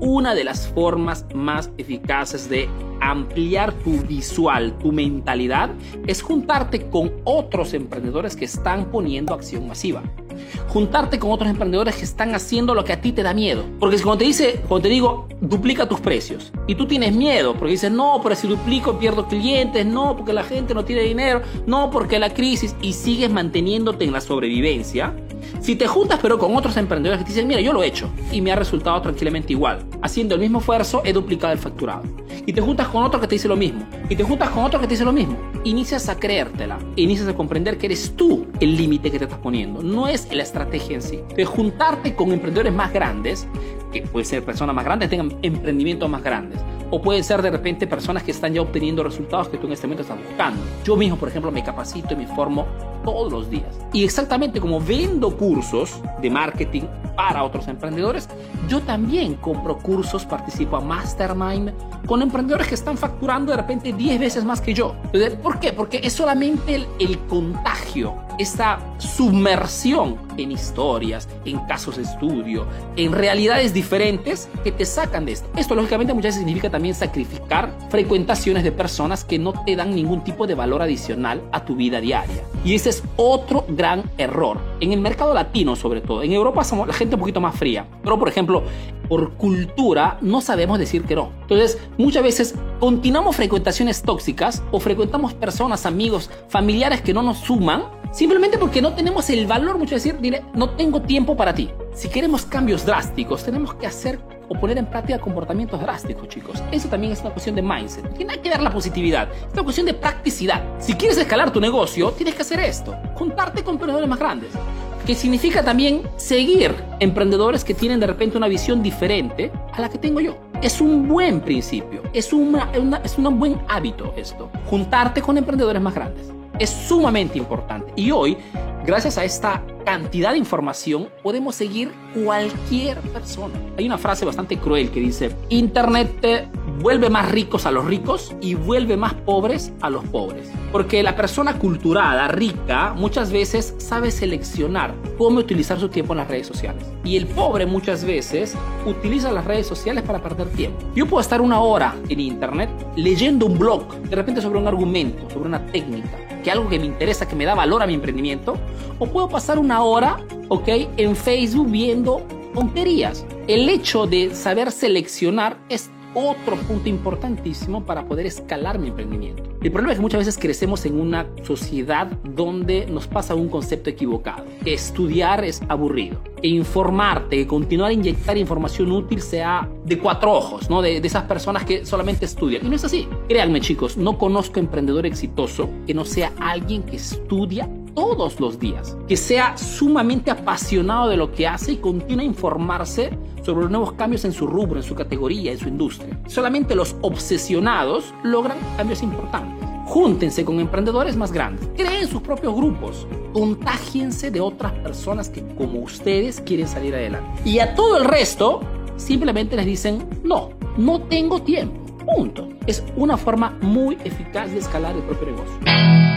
una de las formas más eficaces de ampliar tu visual, tu mentalidad, es juntarte con otros emprendedores que están poniendo acción masiva. Juntarte con otros emprendedores que están haciendo lo que a ti te da miedo. Porque cuando te dice, cuando te digo, duplica tus precios y tú tienes miedo porque dices, no, pero si duplico pierdo clientes, no, porque la gente no tiene dinero, no, porque la crisis y sigues manteniéndote en la sobrevivencia, si te juntas pero con otros emprendedores que te dicen, mira, yo lo he hecho y me ha resultado tranquilamente igual, haciendo el mismo esfuerzo he duplicado el facturado. Y te juntas con otro que te dice lo mismo, y te juntas con otro que te dice lo mismo, inicias a creértela, inicias a comprender que eres tú el límite que te estás poniendo, no es la estrategia en sí. De juntarte con emprendedores más grandes, que pueden ser personas más grandes, tengan emprendimientos más grandes, o pueden ser de repente personas que están ya obteniendo resultados que tú en este momento estás buscando. Yo mismo, por ejemplo, me capacito y me formo todos los días. Y exactamente como vendo cursos de marketing para otros emprendedores, yo también compro cursos, participo a Mastermind con emprendedores que están facturando de repente 10 veces más que yo. ¿Por qué? Porque es solamente el, el contagio, esta submersión en historias, en casos de estudio, en realidades diferentes que te sacan de esto. Esto lógicamente muchas veces significa también sacrificar frecuentaciones de personas que no te dan ningún tipo de valor adicional a tu vida diaria. Y ese es otro gran error. En el mercado latino sobre todo. En Europa somos la gente un poquito más fría. Pero por ejemplo, por cultura no sabemos decir que no. Entonces muchas veces continuamos frecuentaciones tóxicas o frecuentamos personas, amigos, familiares que no nos suman Simplemente porque no tenemos el valor, mucho decir, diré, no tengo tiempo para ti. Si queremos cambios drásticos, tenemos que hacer o poner en práctica comportamientos drásticos, chicos. Eso también es una cuestión de mindset. tiene que dar la positividad. Es una cuestión de practicidad. Si quieres escalar tu negocio, tienes que hacer esto. Juntarte con emprendedores más grandes. Que significa también seguir emprendedores que tienen de repente una visión diferente a la que tengo yo. Es un buen principio. Es, una, es un buen hábito esto. Juntarte con emprendedores más grandes es sumamente importante. Y hoy, gracias a esta cantidad de información, podemos seguir cualquier persona. Hay una frase bastante cruel que dice, Internet vuelve más ricos a los ricos y vuelve más pobres a los pobres. Porque la persona culturada, rica, muchas veces sabe seleccionar cómo utilizar su tiempo en las redes sociales. Y el pobre muchas veces utiliza las redes sociales para perder tiempo. Yo puedo estar una hora en Internet leyendo un blog, de repente sobre un argumento, sobre una técnica que algo que me interesa, que me da valor a mi emprendimiento, o puedo pasar una hora, ¿ok? En Facebook viendo tonterías. El hecho de saber seleccionar es otro punto importantísimo para poder escalar mi emprendimiento. El problema es que muchas veces crecemos en una sociedad donde nos pasa un concepto equivocado, que estudiar es aburrido, e informarte, continuar a inyectar información útil sea de cuatro ojos, ¿no? De, de esas personas que solamente estudian. Y no es así. Créanme chicos, no conozco emprendedor exitoso que no sea alguien que estudia todos los días, que sea sumamente apasionado de lo que hace y continúe a informarse sobre los nuevos cambios en su rubro, en su categoría, en su industria. Solamente los obsesionados logran cambios importantes. Júntense con emprendedores más grandes, creen sus propios grupos, contágiense de otras personas que como ustedes quieren salir adelante. Y a todo el resto simplemente les dicen, no, no tengo tiempo. Punto. Es una forma muy eficaz de escalar el propio negocio.